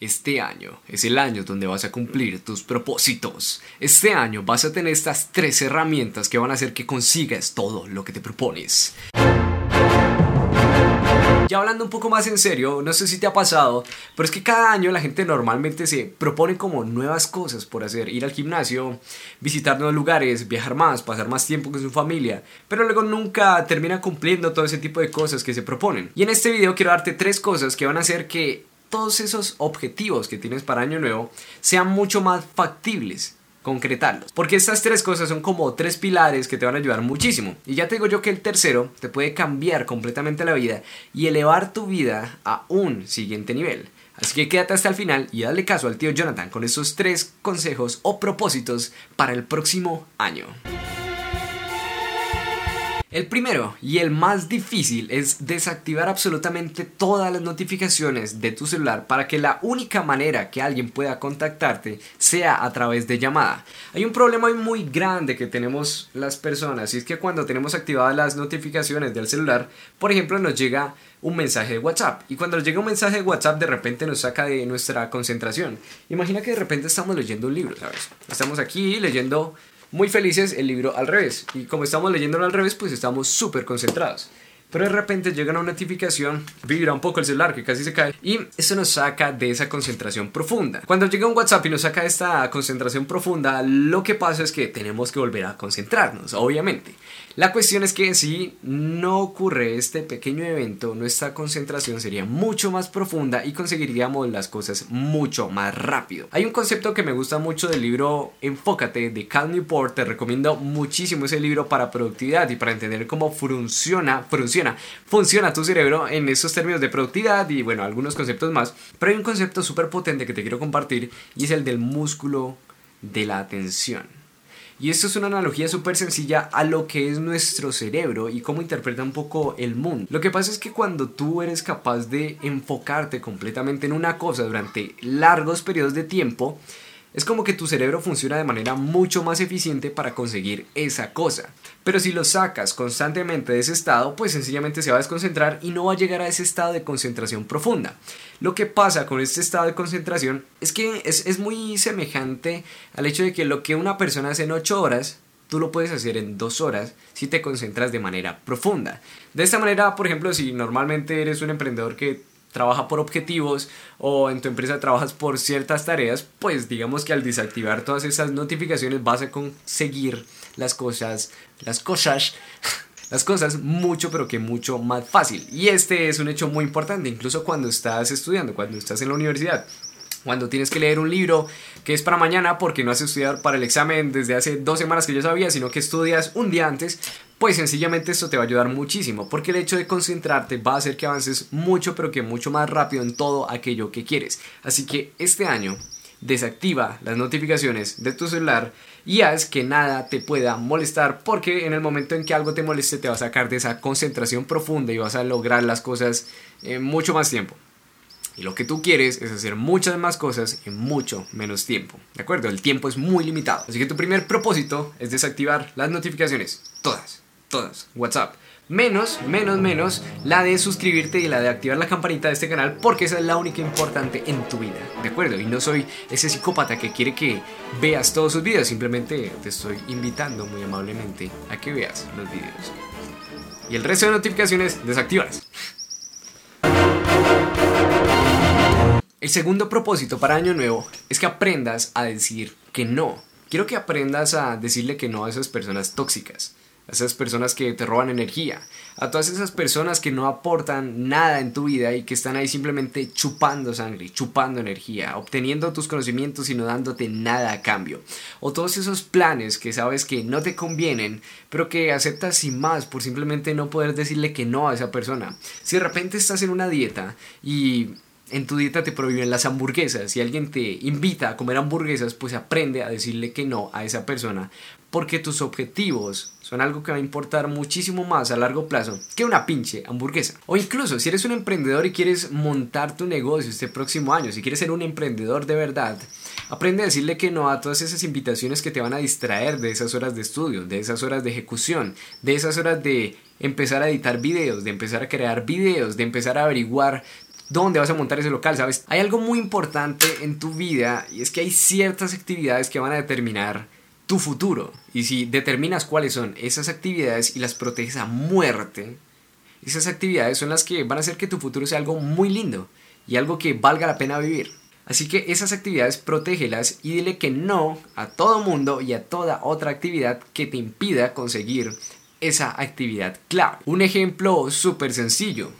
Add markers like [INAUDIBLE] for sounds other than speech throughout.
Este año es el año donde vas a cumplir tus propósitos. Este año vas a tener estas tres herramientas que van a hacer que consigas todo lo que te propones. Ya hablando un poco más en serio, no sé si te ha pasado, pero es que cada año la gente normalmente se propone como nuevas cosas por hacer, ir al gimnasio, visitar nuevos lugares, viajar más, pasar más tiempo con su familia, pero luego nunca termina cumpliendo todo ese tipo de cosas que se proponen. Y en este video quiero darte tres cosas que van a hacer que todos esos objetivos que tienes para año nuevo sean mucho más factibles concretarlos. Porque estas tres cosas son como tres pilares que te van a ayudar muchísimo. Y ya te digo yo que el tercero te puede cambiar completamente la vida y elevar tu vida a un siguiente nivel. Así que quédate hasta el final y dale caso al tío Jonathan con esos tres consejos o propósitos para el próximo año. El primero y el más difícil es desactivar absolutamente todas las notificaciones de tu celular para que la única manera que alguien pueda contactarte sea a través de llamada. Hay un problema muy grande que tenemos las personas y es que cuando tenemos activadas las notificaciones del celular, por ejemplo, nos llega un mensaje de WhatsApp y cuando llega un mensaje de WhatsApp de repente nos saca de nuestra concentración. Imagina que de repente estamos leyendo un libro, ¿sabes? Estamos aquí leyendo muy felices el libro al revés. Y como estamos leyéndolo al revés, pues estamos súper concentrados. Pero de repente llega una notificación, vibra un poco el celular que casi se cae y eso nos saca de esa concentración profunda. Cuando llega un WhatsApp y nos saca de esta concentración profunda, lo que pasa es que tenemos que volver a concentrarnos, obviamente. La cuestión es que si no ocurre este pequeño evento, nuestra concentración sería mucho más profunda y conseguiríamos las cosas mucho más rápido. Hay un concepto que me gusta mucho del libro Enfócate de Cal Newport, te recomiendo muchísimo ese libro para productividad y para entender cómo funciona, funciona, funciona tu cerebro en esos términos de productividad y bueno, algunos conceptos más. Pero hay un concepto súper potente que te quiero compartir y es el del músculo de la atención. Y esto es una analogía súper sencilla a lo que es nuestro cerebro y cómo interpreta un poco el mundo. Lo que pasa es que cuando tú eres capaz de enfocarte completamente en una cosa durante largos periodos de tiempo, es como que tu cerebro funciona de manera mucho más eficiente para conseguir esa cosa. Pero si lo sacas constantemente de ese estado, pues sencillamente se va a desconcentrar y no va a llegar a ese estado de concentración profunda. Lo que pasa con este estado de concentración es que es, muy semejante al hecho de que lo que una persona hace en 8 horas, tú lo puedes hacer en 2 horas si te concentras de manera profunda. De esta manera, por ejemplo, si normalmente eres un emprendedor que trabaja por objetivos o en tu empresa trabajas por ciertas tareas, pues digamos que al desactivar todas esas notificaciones vas a conseguir las cosas, las cosas, [LAUGHS] las cosas mucho pero que mucho más fácil. Y este es un hecho muy importante, incluso cuando estás estudiando, cuando estás en la universidad. Cuando tienes que leer un libro que es para mañana porque no has estudiado para el examen desde hace dos semanas que yo sabía, sino que estudias un día antes, pues sencillamente esto te va a ayudar muchísimo, porque el hecho de concentrarte va a hacer que avances mucho, pero que mucho más rápido en todo aquello que quieres. Así que este año desactiva las notificaciones de tu celular y haz que nada te pueda molestar porque en el momento en que algo te moleste te va a sacar de esa concentración profunda y vas a lograr las cosas en mucho más tiempo. Y lo que tú quieres es hacer muchas más cosas en mucho menos tiempo. ¿De acuerdo? El tiempo es muy limitado. Así que tu primer propósito es desactivar las notificaciones. Todas todas, WhatsApp. Menos, menos, menos la de suscribirte y la de activar la campanita de este canal porque esa es la única importante en tu vida, ¿de acuerdo? Y no soy ese psicópata que quiere que veas todos sus videos, simplemente te estoy invitando muy amablemente a que veas los videos. Y el resto de notificaciones, desactívalas. El segundo propósito para Año Nuevo es que aprendas a decir que no. Quiero que aprendas a decirle que no a esas personas tóxicas a esas personas que te roban energía, a todas esas personas que no aportan nada en tu vida y que están ahí simplemente chupando sangre, chupando energía, obteniendo tus conocimientos y no dándote nada a cambio. O todos esos planes que sabes que no te convienen, pero que aceptas sin más por simplemente no poder decirle que no a esa persona. Si de repente estás en una dieta y en tu dieta te prohíben las hamburguesas, si alguien te invita a comer hamburguesas, pues aprende a decirle que no a esa persona, porque tus objetivos son algo que va a importar muchísimo más a largo plazo que una pinche hamburguesa. O incluso si eres un emprendedor y quieres montar tu negocio este próximo año, si quieres ser un emprendedor de verdad, aprende a decirle que no a todas esas invitaciones que te van a distraer de esas horas de estudio, de esas horas de ejecución, de esas horas de empezar a editar videos, de empezar a crear videos, de empezar a averiguar dónde vas a montar ese local, ¿sabes? Hay algo muy importante en tu vida y es que hay ciertas actividades que van a determinar tu futuro. Y si determinas cuáles son esas actividades y las proteges a muerte, esas actividades son las que van a hacer que tu futuro sea algo muy lindo y algo que valga la pena vivir. Así que esas actividades protégelas y dile que no a todo mundo y a toda otra actividad que te impida conseguir esa actividad clave. Un ejemplo súper sencillo.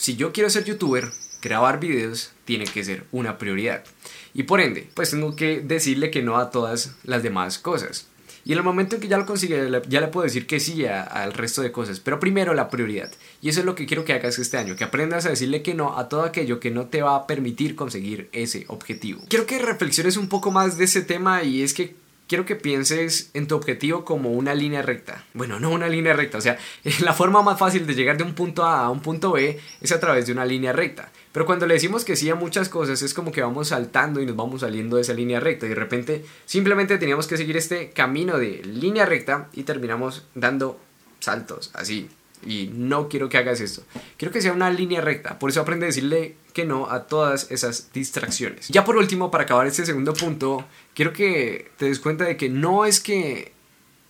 Si yo quiero ser youtuber, grabar videos tiene que ser una prioridad. Y por ende, pues tengo que decirle que no a todas las demás cosas. Y en el momento en que ya lo consigue, ya le puedo decir que sí al resto de cosas. Pero primero la prioridad. Y eso es lo que quiero que hagas este año. Que aprendas a decirle que no a todo aquello que no te va a permitir conseguir ese objetivo. Quiero que reflexiones un poco más de ese tema y es que quiero que pienses en tu objetivo como una línea recta. Bueno, no una línea recta, o sea, [LAUGHS] la forma más fácil de llegar de un punto A a un punto B es a través de una línea recta. Pero cuando le decimos que sí a muchas cosas es como que vamos saltando y nos vamos saliendo de esa línea recta y de repente simplemente teníamos que seguir este camino de línea recta y terminamos dando saltos así y no quiero que hagas esto. Quiero que sea una línea recta. Por eso aprende a decirle que no a todas esas distracciones. Ya por último, para acabar este segundo punto, quiero que te des cuenta de que no es que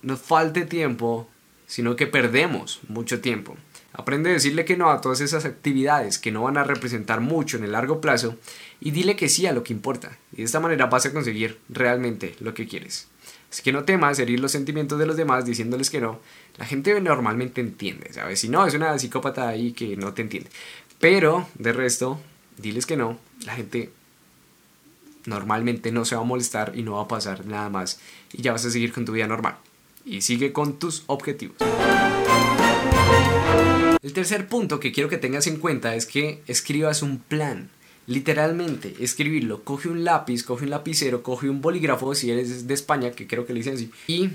nos falte tiempo, sino que perdemos mucho tiempo. Aprende a decirle que no a todas esas actividades que no van a representar mucho en el largo plazo y dile que sí a lo que importa. Y de esta manera vas a conseguir realmente lo que quieres. Así que no temas herir los sentimientos de los demás diciéndoles que no. La gente normalmente entiende, ¿sabes? Si no, es una psicópata ahí que no te entiende. Pero, de resto, diles que no. La gente normalmente no se va a molestar y no va a pasar nada más. Y ya vas a seguir con tu vida normal. Y sigue con tus objetivos. El tercer punto que quiero que tengas en cuenta es que escribas un plan. Literalmente, escribirlo. Coge un lápiz, coge un lapicero, coge un bolígrafo, si eres de España, que creo que le dicen así, y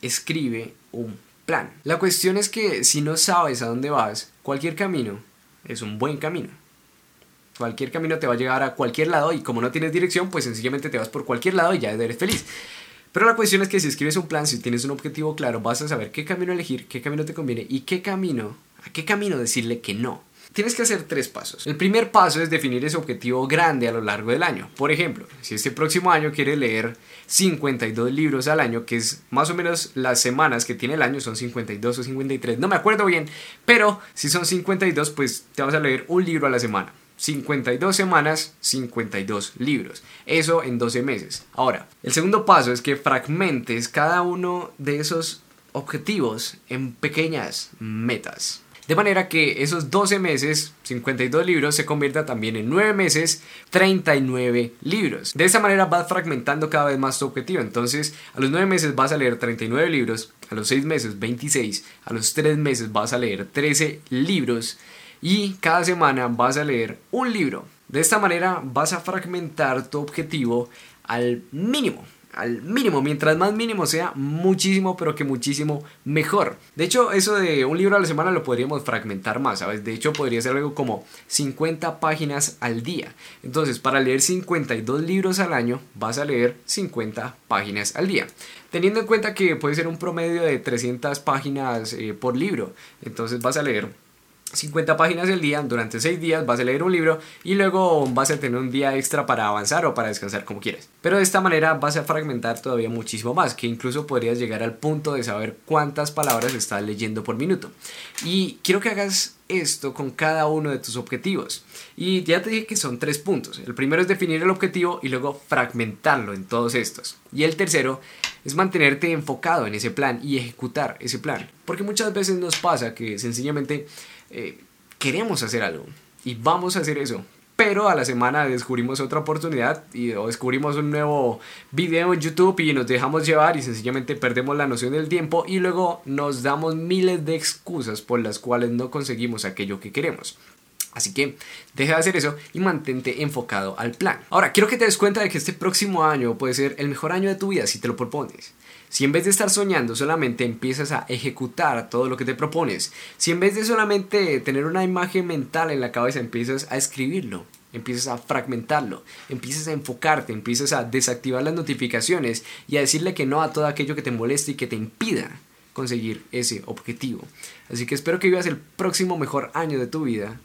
escribe un plan. La cuestión es que si no sabes a dónde vas, cualquier camino es un buen camino. Cualquier camino te va a llegar a cualquier lado y como no tienes dirección, pues sencillamente te vas por cualquier lado y ya eres feliz. Pero la cuestión es que si escribes un plan, si tienes un objetivo claro, vas a saber qué camino elegir, qué camino te conviene y qué camino, a qué camino decirle que no. Tienes que hacer tres pasos. El primer paso es definir ese objetivo grande a lo largo del año. Por ejemplo, si este próximo año quieres leer 52 libros al año, que es más o menos las semanas que tiene el año, son 52 o 53, no me acuerdo bien, pero si son 52, pues te vas a leer un libro a la semana. 52 semanas, 52 libros. Eso en 12 meses. Ahora, el segundo paso es que fragmentes cada uno de esos objetivos en pequeñas metas. De manera que esos 12 meses, 52 libros, se convierta también en 9 meses, 39 libros. De esa manera vas fragmentando cada vez más tu objetivo. Entonces, a los 9 meses vas a leer 39 libros, a los 6 meses 26, a los 3 meses vas a leer 13 libros y cada semana vas a leer un libro. De esta manera vas a fragmentar tu objetivo al mínimo al mínimo, mientras más mínimo sea, muchísimo, pero que muchísimo mejor. De hecho, eso de un libro a la semana lo podríamos fragmentar más, ¿sabes? De hecho, podría ser algo como 50 páginas al día. Entonces, para leer 52 libros al año, vas a leer 50 páginas al día. Teniendo en cuenta que puede ser un promedio de 300 páginas eh, por libro, entonces vas a leer 50 páginas al día, durante 6 días vas a leer un libro y luego vas a tener un día extra para avanzar o para descansar como quieras. Pero de esta manera vas a fragmentar todavía muchísimo más, que incluso podrías llegar al punto de saber cuántas palabras estás leyendo por minuto. Y quiero que hagas esto con cada uno de tus objetivos. Y ya te dije que son tres puntos. El primero es definir el objetivo y luego fragmentarlo en todos estos. Y el tercero es mantenerte enfocado en ese plan y ejecutar ese plan. Porque muchas veces nos pasa que sencillamente eh, queremos hacer algo y vamos a hacer eso. Pero a la semana descubrimos otra oportunidad y, o descubrimos un nuevo video en YouTube y nos dejamos llevar y sencillamente perdemos la noción del tiempo y luego nos damos miles de excusas por las cuales no conseguimos aquello que queremos. Así que deja de hacer eso y mantente enfocado al plan. Ahora, quiero que te des cuenta de que este próximo año puede ser el mejor año de tu vida si te lo propones. Si en vez de estar soñando solamente empiezas a ejecutar todo lo que te propones, si en vez de solamente tener una imagen mental en la cabeza empiezas a escribirlo, empiezas a fragmentarlo, empiezas a enfocarte, empiezas a desactivar las notificaciones y a decirle que no a todo aquello que te moleste y que te impida conseguir ese objetivo. Así que espero que vivas el próximo mejor año de tu vida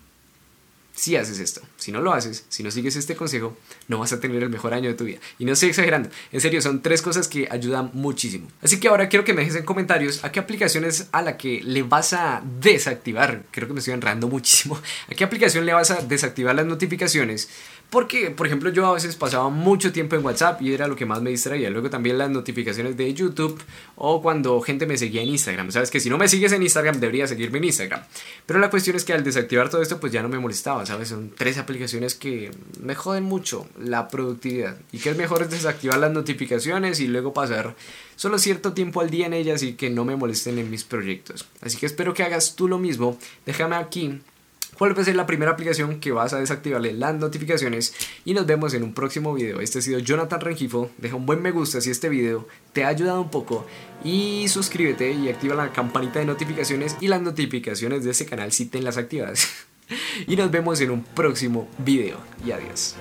si haces esto. Si no lo haces, si no sigues este consejo, no vas a tener el mejor año de tu vida. Y no estoy exagerando, en serio, son tres cosas que ayudan muchísimo. Así que ahora quiero que me dejes en comentarios a qué aplicaciones a la que le vas a desactivar, creo que me estoy enredando muchísimo, a qué aplicación le vas a desactivar las notificaciones porque, por ejemplo, yo a veces pasaba mucho tiempo en WhatsApp y era lo que más me distraía. Luego también las notificaciones de YouTube o cuando gente me seguía en Instagram. Sabes que si no me sigues en Instagram, deberías seguirme en Instagram. Pero la cuestión es que al desactivar todo esto, pues ya no me molestaba, ¿sabes? Son tres aplicaciones que me joden mucho la productividad. Y que es mejor es desactivar las notificaciones y luego pasar solo cierto tiempo al día en ellas y que no me molesten en mis proyectos. Así que espero que hagas tú lo mismo. Déjame aquí cuál va a ser la primera aplicación que vas a desactivarle las notificaciones y nos vemos en un próximo video. Este ha sido Jonathan Rengifo, deja un buen me gusta si este video te ha ayudado un poco y suscríbete y activa la campanita de notificaciones y las notificaciones de este canal si te las activas. [LAUGHS] y nos vemos en un próximo video y adiós.